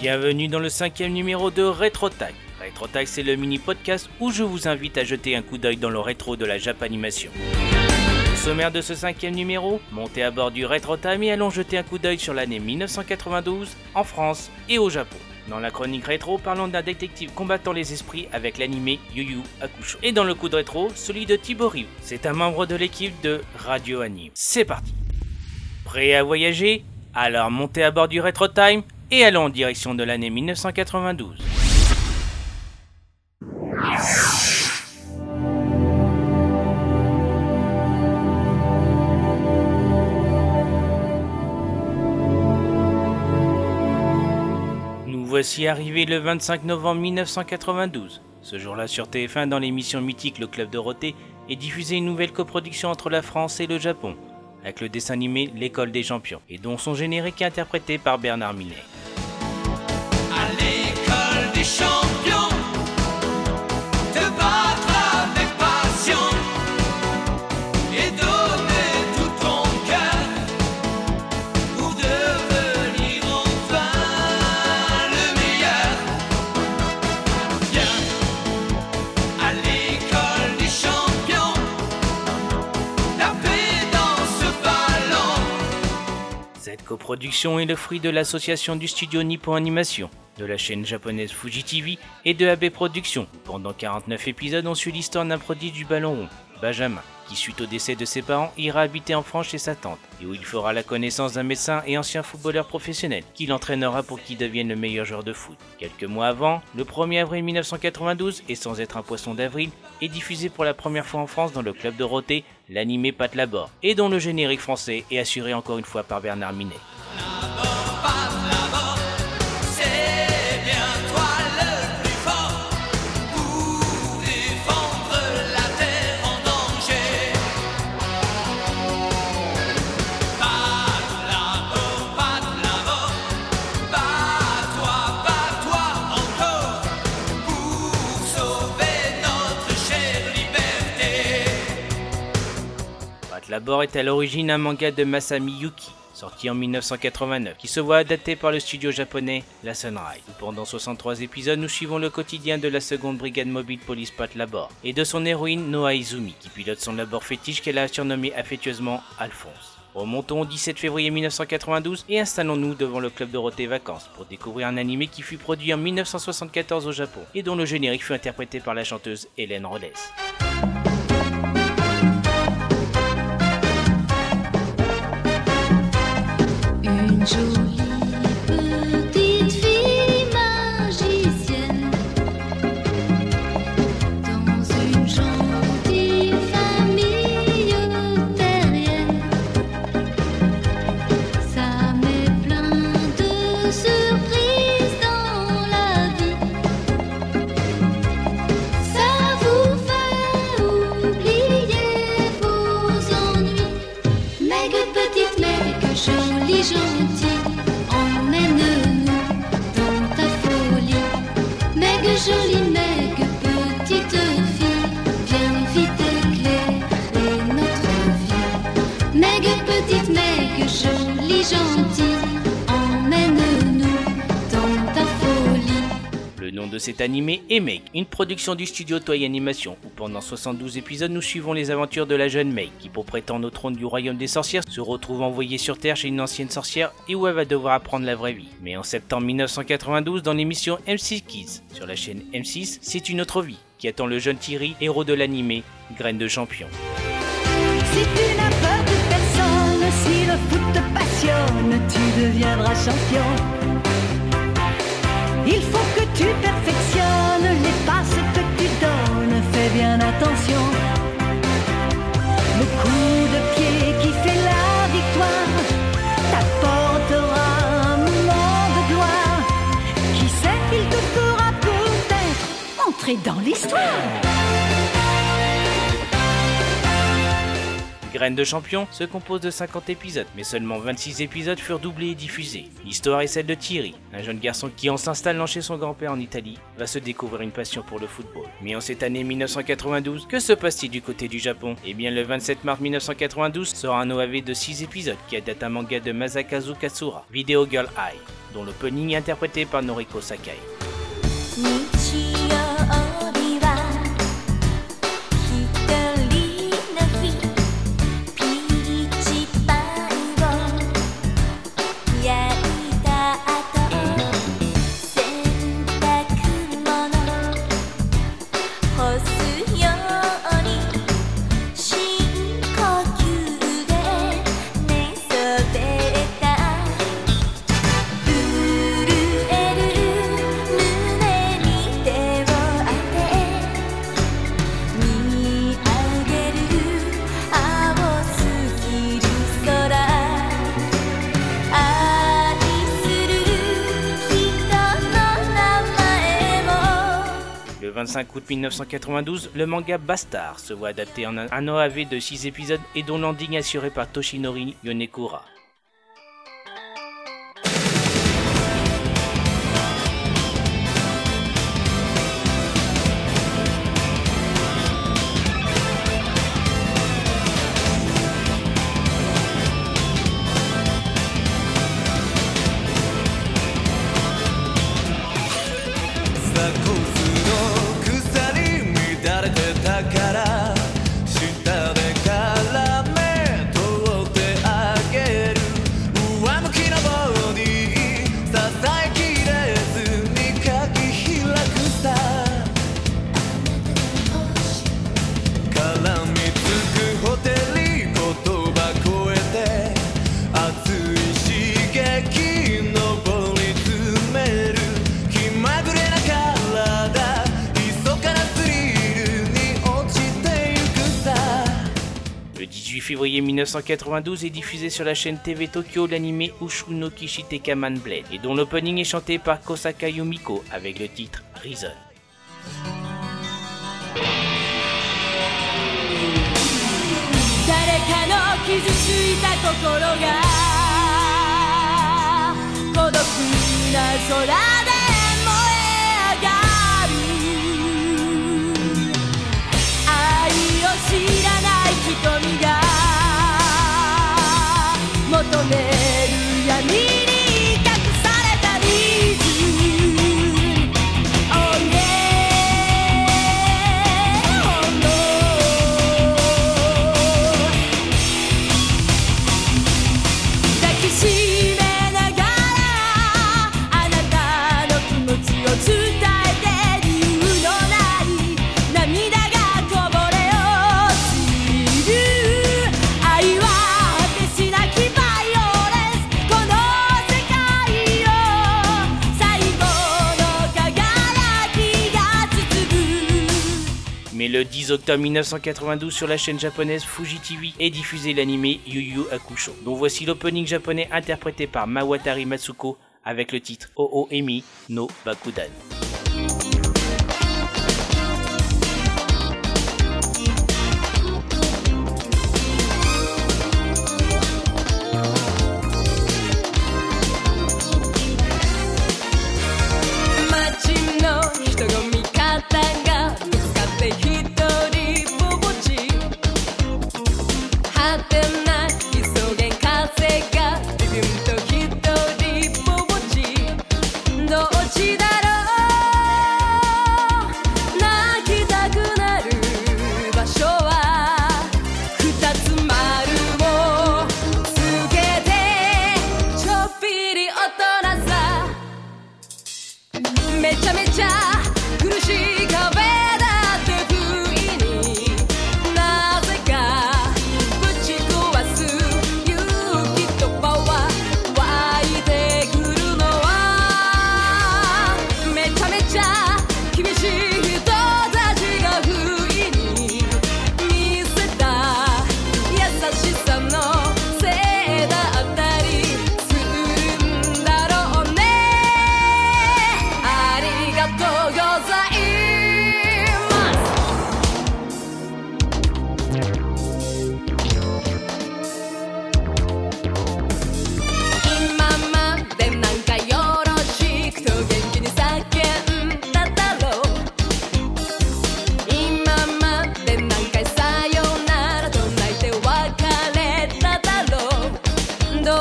Bienvenue dans le cinquième numéro de RetroTag. RetroTag, c'est le mini-podcast où je vous invite à jeter un coup d'œil dans le rétro de la Japanimation. Sommaire de ce cinquième numéro, montez à bord du RetroTime et allons jeter un coup d'œil sur l'année 1992 en France et au Japon. Dans la chronique rétro, parlons d'un détective combattant les esprits avec l'animé Yu Yu Hakusho. Et dans le coup de rétro, celui de Rive. C'est un membre de l'équipe de Radio Anime. C'est parti Prêt à voyager? Alors montez à bord du Retro Time et allons en direction de l'année 1992. Nous voici arrivés le 25 novembre 1992. Ce jour-là sur TF1 dans l'émission mythique Le Club Dorothée est diffusée une nouvelle coproduction entre la France et le Japon, avec le dessin animé L'école des champions, et dont son générique est interprété par Bernard Minet. Cette coproduction est le fruit de l'association du studio Nippon Animation, de la chaîne japonaise Fuji TV et de AB Productions. Pendant 49 épisodes, on suit l'histoire d'un prodige du ballon rond, Benjamin, qui suite au décès de ses parents ira habiter en France chez sa tante, et où il fera la connaissance d'un médecin et ancien footballeur professionnel, qui l'entraînera pour qu'il devienne le meilleur joueur de foot. Quelques mois avant, le 1er avril 1992, et sans être un poisson d'avril, est diffusé pour la première fois en France dans le club Dorothée, l'animé Pat Labor, et dont le générique français est assuré encore une fois par Bernard Minet. Est à l'origine un manga de Masami Yuki, sorti en 1989, qui se voit adapté par le studio japonais La Sunrise. Pendant 63 épisodes, nous suivons le quotidien de la seconde brigade mobile police Pat Labor et de son héroïne Noa Izumi, qui pilote son labor fétiche qu'elle a surnommé affectueusement Alphonse. Remontons au 17 février 1992 et installons-nous devant le club Dorothée Vacances pour découvrir un animé qui fut produit en 1974 au Japon et dont le générique fut interprété par la chanteuse Hélène Rodez. Cet animé est Meg, une production du studio Toei Animation, où pendant 72 épisodes nous suivons les aventures de la jeune Meg, qui pour prétendre au trône du royaume des sorcières se retrouve envoyée sur Terre chez une ancienne sorcière et où elle va devoir apprendre la vraie vie. Mais en septembre 1992, dans l'émission M6 Kids, sur la chaîne M6, c'est une autre vie qui attend le jeune Thierry, héros de l'animé Graine de champion. Si tu n'as peur de personne, si le foot te passionne, tu deviendras champion. Il faut que tu perfectionnes les passes que tu donnes, fais bien attention. Le coup de pied qui fait la victoire t'apportera un moment de gloire. Qui sait, il te fera peut-être entrer dans l'histoire? Graines de champion se compose de 50 épisodes, mais seulement 26 épisodes furent doublés et diffusés. L'histoire est celle de Thierry, un jeune garçon qui en s'installant chez son grand-père en Italie, va se découvrir une passion pour le football. Mais en cette année 1992, que se passe-t-il du côté du Japon? Eh bien le 27 mars 1992 sort un OAV de 6 épisodes qui adapte un manga de Masakazu Katsura, Video Girl Eye, dont l'opening est interprété par Noriko Sakai. 日25 août 1992, le manga Bastard se voit adapté en un, OAV de 6 épisodes et dont l'ending assuré par Toshinori Yonekura. février 1992 est diffusé sur la chaîne TV Tokyo l'anime Ushu no Kishitekaman Blade et dont l'opening est chanté par Kosaka Yumiko avec le titre Reason. 瞳が求め le 10 octobre 1992 sur la chaîne japonaise Fuji TV est diffusé l'anime Yu Yu Hakusho, dont voici l'opening japonais interprété par Mawatari Matsuko avec le titre Oo Emi no Bakudan.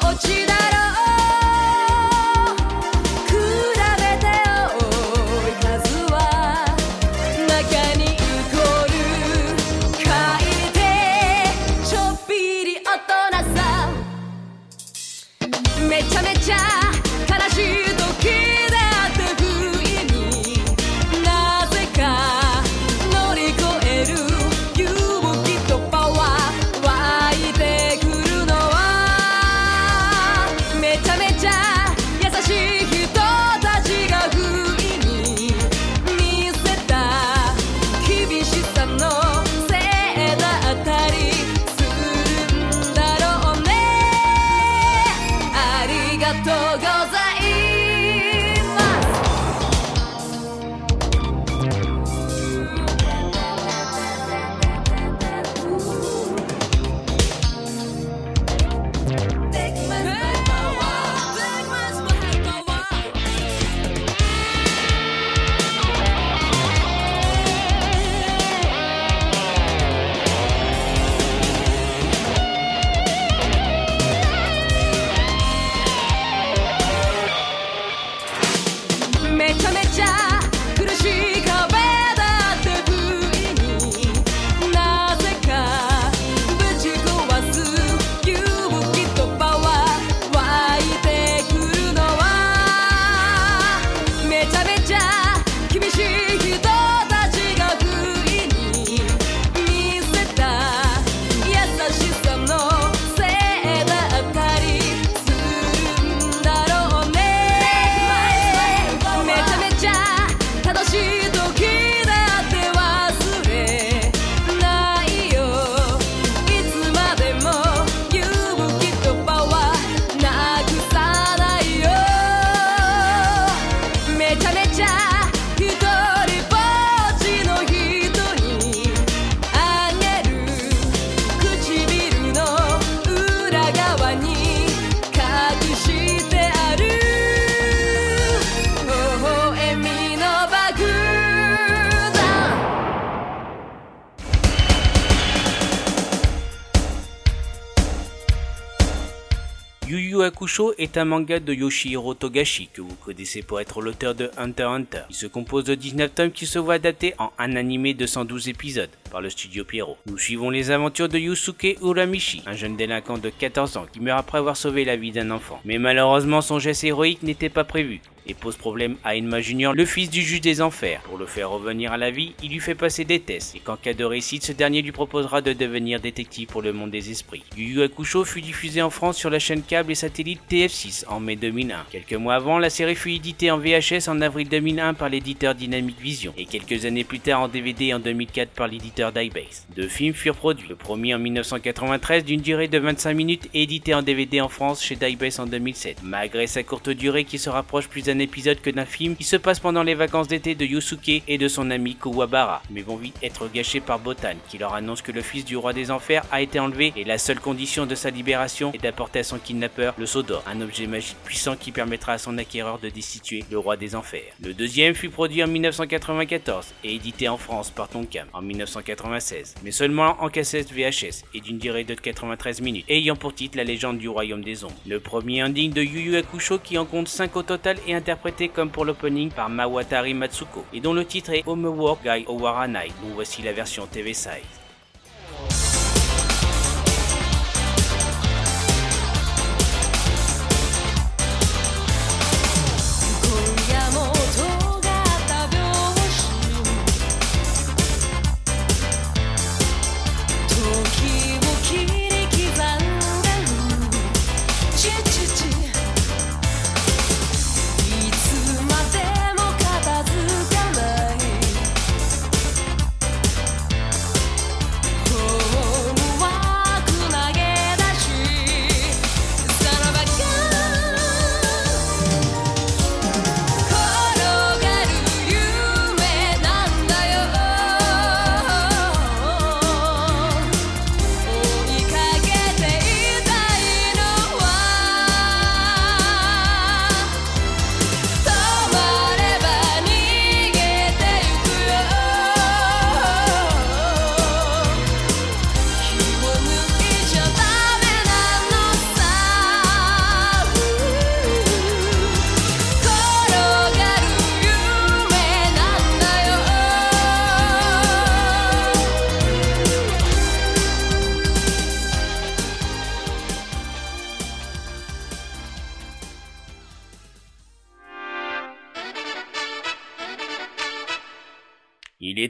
落ちだ Hakusho est un manga de Yoshihiro Togashi que vous connaissez pour être l'auteur de Hunter x Hunter. Il se compose de 19 tomes qui se voient adaptés en un animé de 112 épisodes par le studio Pierrot. Nous suivons les aventures de Yusuke Uramichi, un jeune délinquant de 14 ans qui meurt après avoir sauvé la vie d'un enfant. Mais malheureusement son geste héroïque n'était pas prévu et pose problème à Enma Junior, le fils du juge des enfers. Pour le faire revenir à la vie, il lui fait passer des tests et qu'en cas de réussite, ce dernier lui proposera de devenir détective pour le monde des esprits. Yu Yu fut diffusé en France sur la chaîne câble et satellite TF6 en mai 2001. Quelques mois avant, la série fut éditée en VHS en avril 2001 par l'éditeur Dynamic Vision et quelques années plus tard en DVD en 2004 par l'éditeur Dybase. Deux films furent produits, le premier en 1993 d'une durée de 25 minutes édité en DVD en France chez Dybase en 2007. Malgré sa courte durée qui se rapproche plus épisode que d'un film qui se passe pendant les vacances d'été de Yusuke et de son ami Kuwabara, mais vont vite être gâchés par Botan qui leur annonce que le fils du roi des enfers a été enlevé et la seule condition de sa libération est d'apporter à son kidnappeur le sceau d'or, un objet magique puissant qui permettra à son acquéreur de destituer le roi des enfers. Le deuxième fut produit en 1994 et édité en France par Tonkam en 1996, mais seulement en cassette VHS et d'une durée de 93 minutes, ayant pour titre La légende du royaume des ombres. Le premier indigne de Yu Yu Hakusho qui en compte 5 au total et interprété comme pour l'opening par Mawatari Matsuko, et dont le titre est Homework Guy Owaranai, dont voici la version TV size.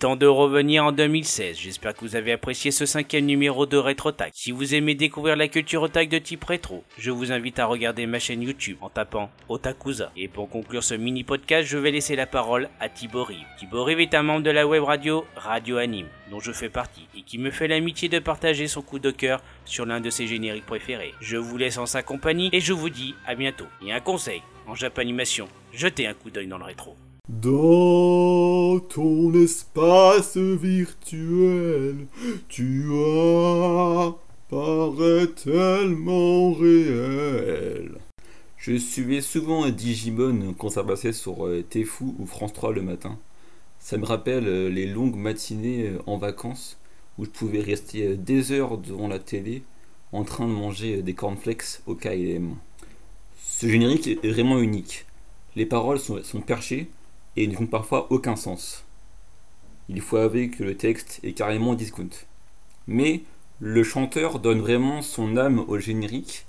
Temps de revenir en 2016. J'espère que vous avez apprécié ce cinquième numéro de RetroTag. Si vous aimez découvrir la culture otaku de type rétro, je vous invite à regarder ma chaîne YouTube en tapant Otakuza. Et pour conclure ce mini podcast, je vais laisser la parole à. Thibaut Rive est un membre de la web radio Radio Anime, dont je fais partie, et qui me fait l'amitié de partager son coup de cœur sur l'un de ses génériques préférés. Je vous laisse en sa compagnie et je vous dis à bientôt. Et un conseil, en Japanimation, jetez un coup d'œil dans le rétro. Dans ton espace virtuel, tu apparais tellement réel. Je suivais souvent Digimon quand ça passait sur euh, Tefu ou France 3 le matin. Ça me rappelle euh, les longues matinées euh, en vacances où je pouvais rester des heures devant la télé en train de manger des cornflakes au KLM. Ce générique est vraiment unique. Les paroles sont perchées et ne font parfois aucun sens. Il faut avouer que le texte est carrément discount. Mais le chanteur donne vraiment son âme au générique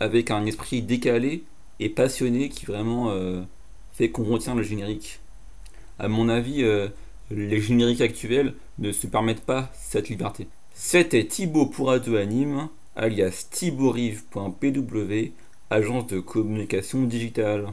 avec un esprit décalé et passionné qui vraiment euh, fait qu'on retient le générique. À mon avis, euh, les génériques actuels ne se permettent pas cette liberté. C'était Thibaut pour Radio Anime, alias thibaurive.pw, agence de communication digitale.